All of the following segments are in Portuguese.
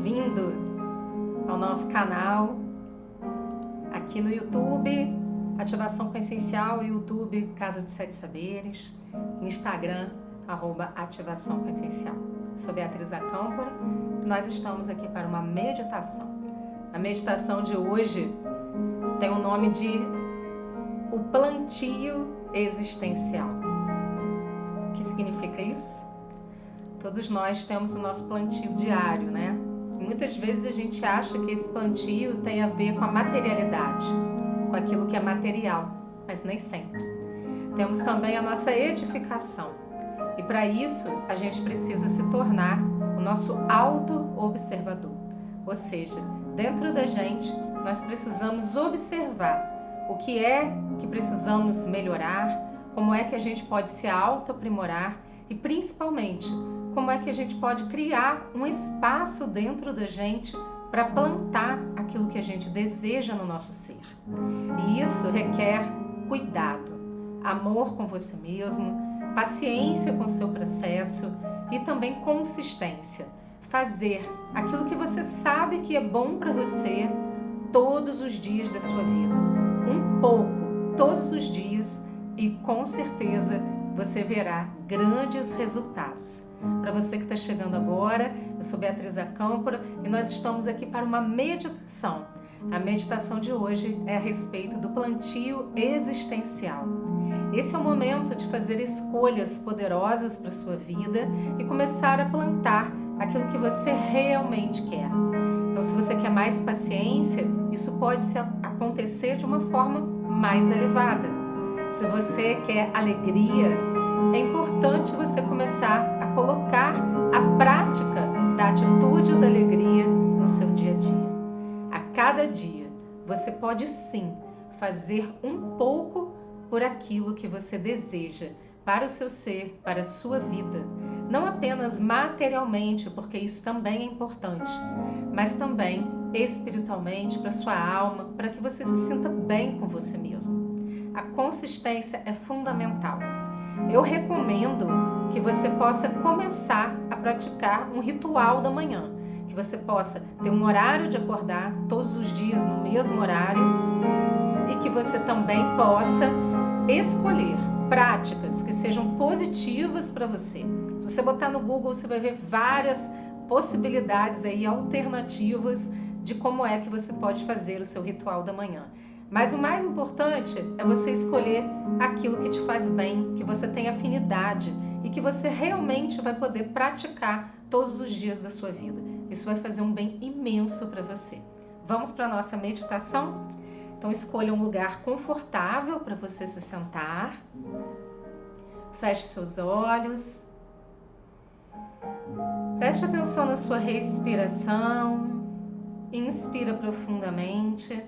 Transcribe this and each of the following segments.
bem-vindo ao nosso canal aqui no YouTube, Ativação Consciencial, YouTube Casa de Sete Saberes, Instagram, arroba Ativação Consciencial. Sou Beatriz Acâmpora e nós estamos aqui para uma meditação. A meditação de hoje tem o nome de O Plantio Existencial. O que significa isso? Todos nós temos o nosso plantio diário, né? Muitas vezes a gente acha que esse plantio tem a ver com a materialidade, com aquilo que é material, mas nem sempre. Temos também a nossa edificação. E para isso, a gente precisa se tornar o nosso auto-observador. Ou seja, dentro da gente, nós precisamos observar o que é que precisamos melhorar, como é que a gente pode se auto-aprimorar e principalmente como é que a gente pode criar um espaço dentro da gente para plantar aquilo que a gente deseja no nosso ser. E isso requer cuidado, amor com você mesmo, paciência com o seu processo e também consistência. Fazer aquilo que você sabe que é bom para você todos os dias da sua vida. Um pouco, todos os dias, e com certeza você verá grandes resultados. Para você que está chegando agora, eu sou Beatriz Acâmpora e nós estamos aqui para uma meditação. A meditação de hoje é a respeito do plantio existencial. Esse é o momento de fazer escolhas poderosas para sua vida e começar a plantar aquilo que você realmente quer. Então, se você quer mais paciência, isso pode acontecer de uma forma mais elevada. Se você quer alegria, é importante você começar colocar a prática da atitude da alegria no seu dia a dia. A cada dia, você pode sim fazer um pouco por aquilo que você deseja para o seu ser, para a sua vida. Não apenas materialmente, porque isso também é importante, mas também espiritualmente, para sua alma, para que você se sinta bem com você mesmo. A consistência é fundamental eu recomendo que você possa começar a praticar um ritual da manhã, que você possa ter um horário de acordar todos os dias no mesmo horário e que você também possa escolher práticas que sejam positivas para você. Se você botar no Google, você vai ver várias possibilidades aí alternativas de como é que você pode fazer o seu ritual da manhã. Mas o mais importante é você escolher aquilo que te faz bem, que você tem afinidade e que você realmente vai poder praticar todos os dias da sua vida. Isso vai fazer um bem imenso para você. Vamos para a nossa meditação? Então, escolha um lugar confortável para você se sentar. Feche seus olhos. Preste atenção na sua respiração. Inspira profundamente.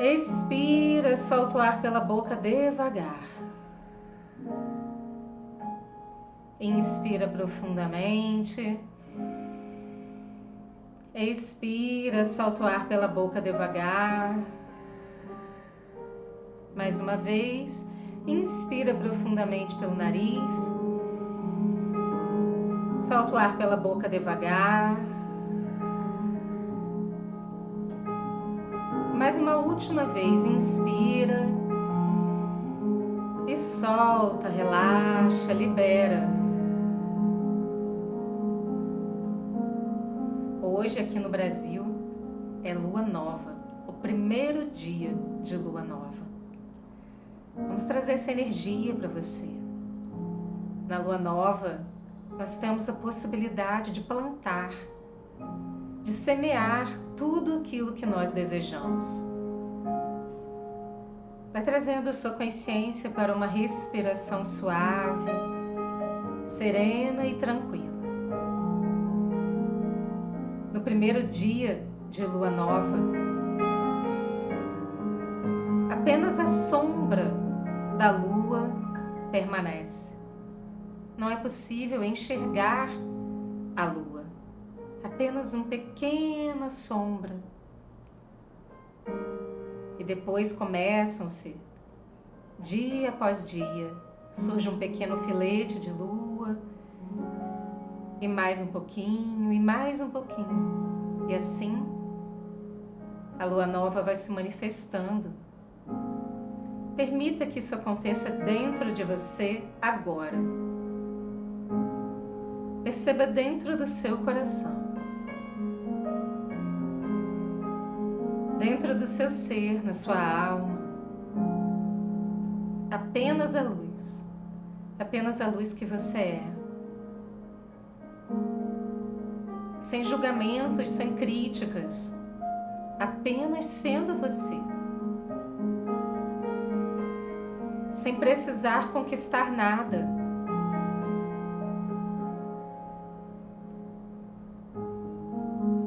Expira, solta o ar pela boca devagar. Inspira profundamente. Expira, solta o ar pela boca devagar. Mais uma vez, inspira profundamente pelo nariz. Solta o ar pela boca devagar. Mais uma última vez, inspira e solta, relaxa, libera. Hoje aqui no Brasil é lua nova, o primeiro dia de lua nova. Vamos trazer essa energia para você. Na lua nova, nós temos a possibilidade de plantar de semear tudo aquilo que nós desejamos. Vai trazendo a sua consciência para uma respiração suave, serena e tranquila. Primeiro dia de lua nova, apenas a sombra da lua permanece. Não é possível enxergar a lua apenas uma pequena sombra. E depois começam-se, dia após dia, surge um pequeno filete de lua E mais um pouquinho, e mais um pouquinho. E assim, a lua nova vai se manifestando. Permita que isso aconteça dentro de você agora. Perceba dentro do seu coração. Dentro do seu ser, na sua alma. Apenas a luz. Apenas a luz que você é. Sem julgamentos, sem críticas, apenas sendo você. Sem precisar conquistar nada.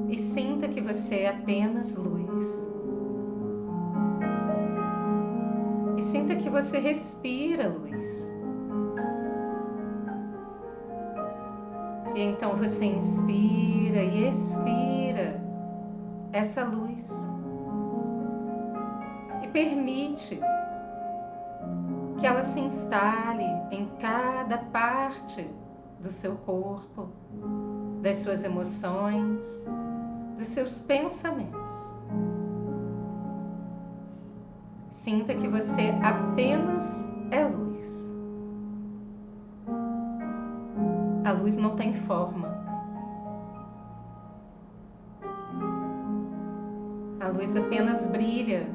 E sinta que você é apenas luz. E sinta que você respira luz. E então você inspira e expira essa luz e permite que ela se instale em cada parte do seu corpo, das suas emoções, dos seus pensamentos. Sinta que você apenas é luz. A luz não tem forma. A luz apenas brilha.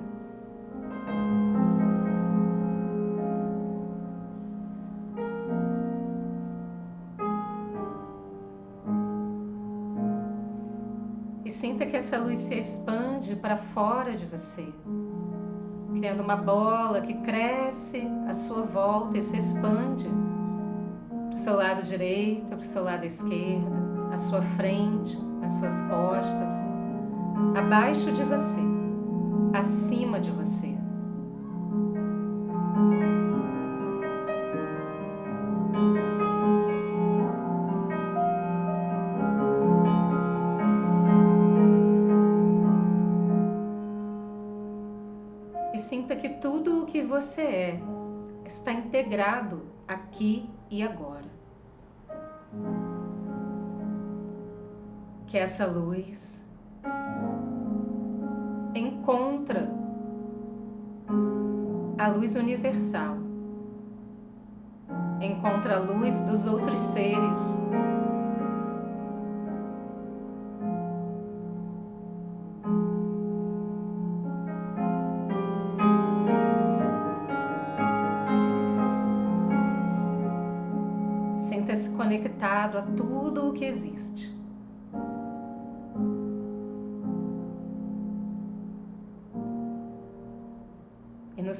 E sinta que essa luz se expande para fora de você, criando uma bola que cresce à sua volta e se expande para o seu lado direito, para o seu lado esquerdo, à sua frente, nas suas costas, abaixo de você, acima de você. E sinta que tudo o que você é está integrado aqui e agora. Que essa luz encontra a luz universal, encontra a luz dos outros seres. Sinta-se conectado a tudo o que existe.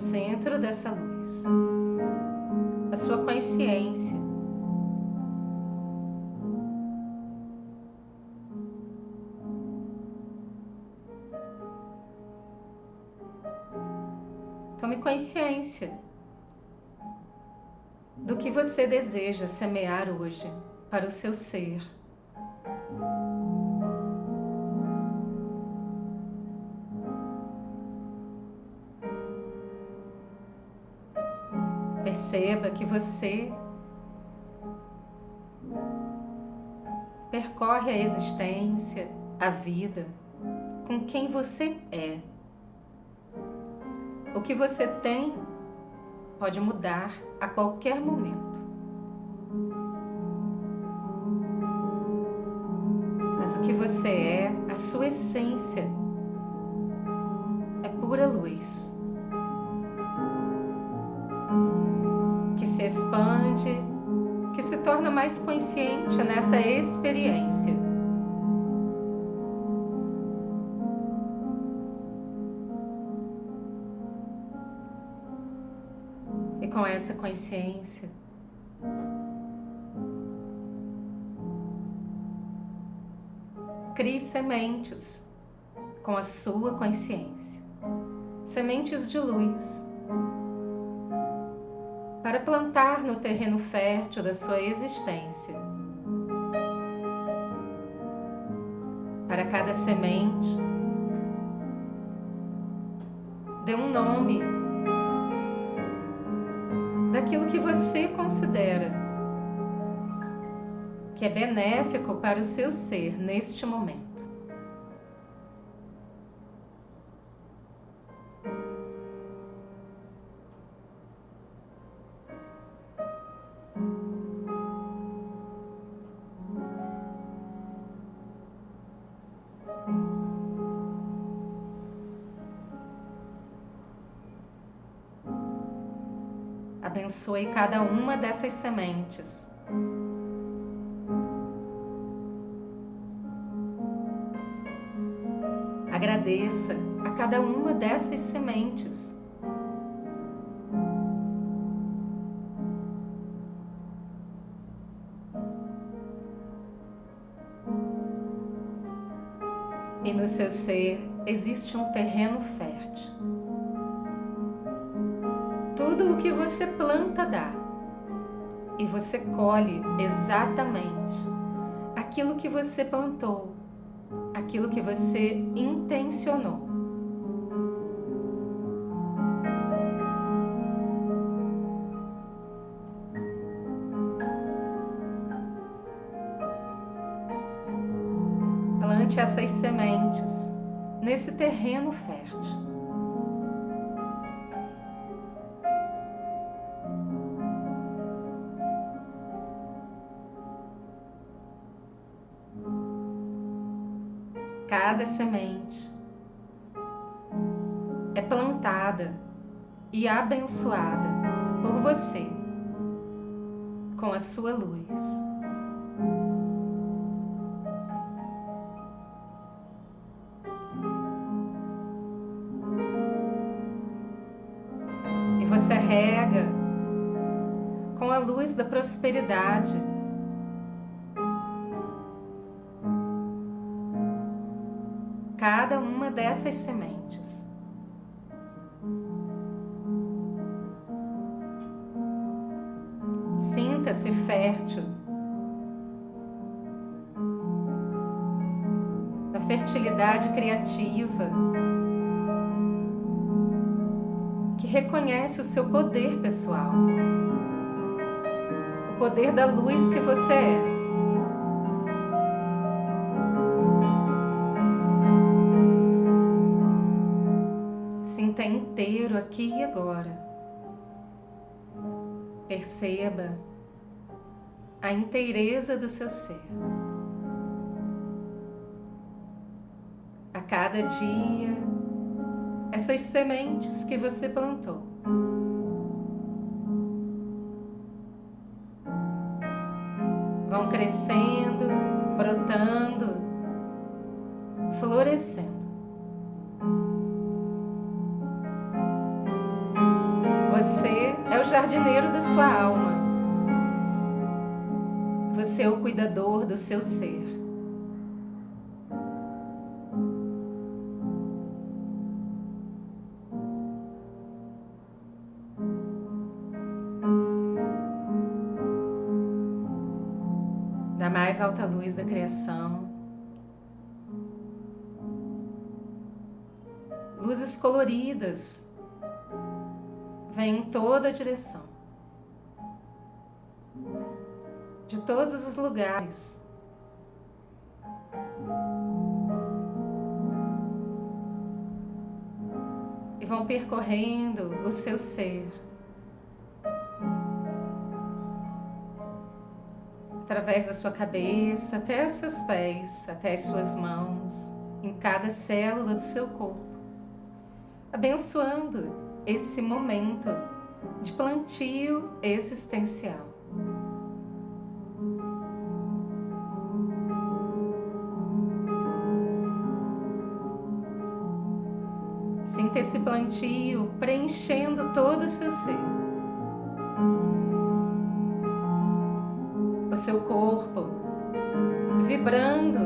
Centro dessa luz, a sua consciência. Tome consciência do que você deseja semear hoje para o seu ser. Você percorre a existência, a vida, com quem você é. O que você tem pode mudar a qualquer momento. Mas o que você é, a sua essência, é pura luz que se torna mais consciente nessa experiência. E com essa consciência, crie sementes com a sua consciência, sementes de luz, para plantar no terreno fértil da sua existência. Para cada semente, dê um nome daquilo que você considera que é benéfico para o seu ser neste momento. Abençoe cada uma dessas sementes. Agradeça a cada uma dessas sementes. E no seu ser existe um terreno fértil tudo o que você planta dá. E você colhe exatamente aquilo que você plantou, aquilo que você intencionou. Plante essas sementes nesse terreno fértil. Cada semente é plantada e abençoada por você com a sua luz. E você rega com a luz da prosperidade Sinta-se fértil. Na fertilidade criativa, que reconhece o seu poder pessoal, o poder da luz que você é. inteiro aqui e agora. Perceba a inteireza do seu ser. A cada dia, essas sementes que você plantou. Vão crescendo, brotando, florescendo. jardineiro da sua alma. O cuidador do seu ser. Da mais alta luz da criação, luzes coloridas vem em toda a direção, todos os lugares. E vão percorrendo o seu ser. Através da sua cabeça, até os seus pés, até as suas mãos, em cada célula do seu corpo, abençoando esse momento de plantio existencial. Esse plantio preenchendo todo o seu ser. O seu corpo vibrando,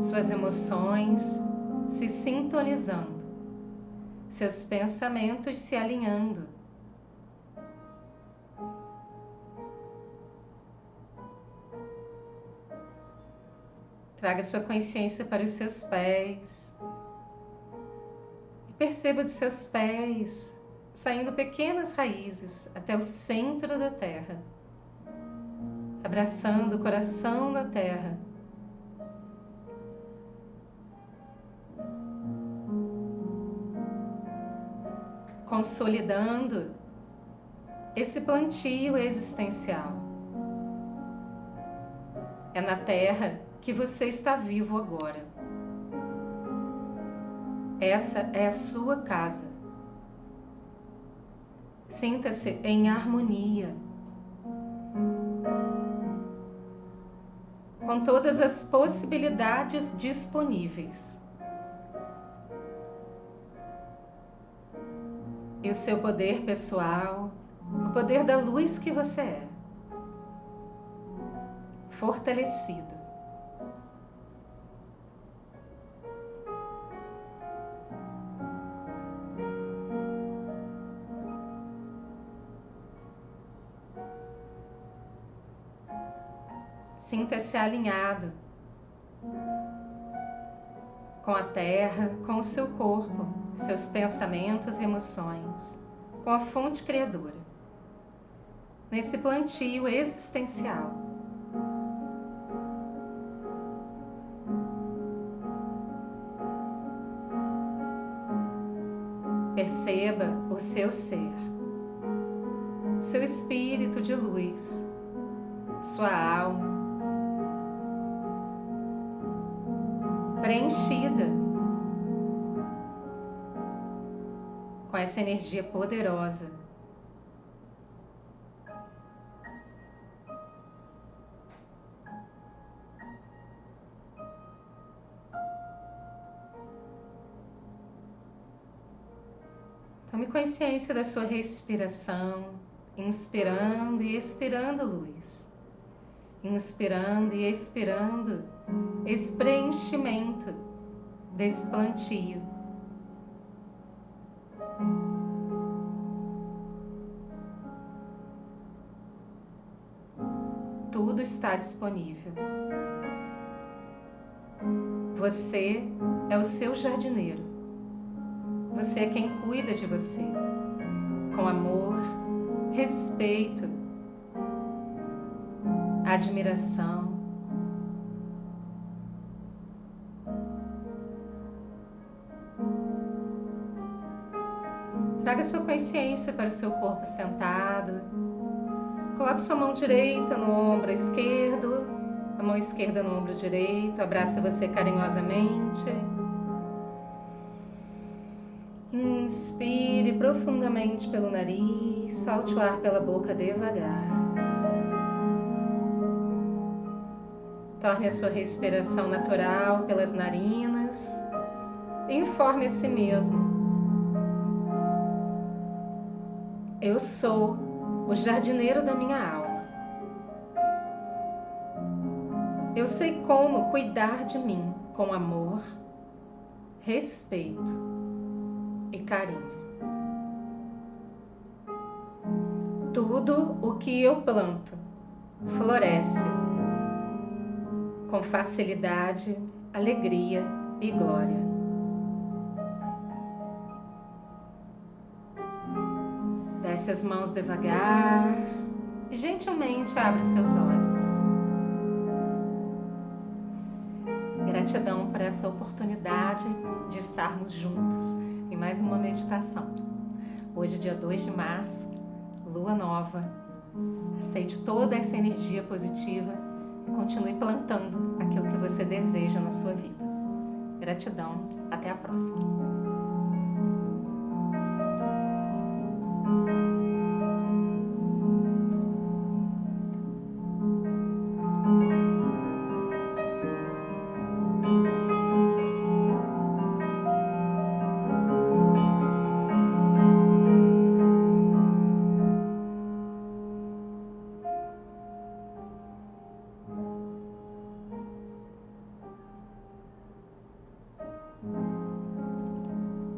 suas emoções se sintonizando seus pensamentos se alinhando. Traga sua consciência para os seus pés. Perceba dos seus pés saindo pequenas raízes até o centro da terra. abraçando o coração da terra. Consolidando esse plantio existencial. É na terra que você está vivo agora. Essa é a sua casa. Sinta-se em harmonia com todas as possibilidades disponíveis. E o seu poder pessoal, o poder da luz que você é, fortalecido. Sinta-se alinhado com a terra, com o seu corpo, seus pensamentos e emoções, com a fonte criadora. Nesse plantio existencial. Perceba o seu ser, seu espírito de luz, sua alma preenchida com essa energia poderosa. Tome consciência da sua respiração, inspirando e expirando luz, inspirando e expirando esse preenchimento desse plantio. Tudo está disponível. Você é o seu jardineiro. Você é quem cuida de você. Com amor, respeito, admiração, Traga sua consciência para o seu corpo sentado. Coloque sua mão direita no ombro esquerdo, a mão esquerda no ombro direito. Abrace você carinhosamente. Inspire profundamente pelo nariz, solte o ar pela boca devagar. Torne a sua respiração natural pelas narinas. Informe a si mesmo Eu sou o jardineiro da minha alma. Eu sei como cuidar de mim com amor, respeito e carinho. Tudo o que eu planto floresce com facilidade, alegria e glória. Desce as mãos devagar e gentilmente abre seus olhos. Gratidão por essa oportunidade de estarmos juntos em mais uma meditação. Hoje, dia 2 de março, lua nova. Aceite toda essa energia positiva e continue plantando aquilo que você deseja na sua vida. Gratidão, até a próxima.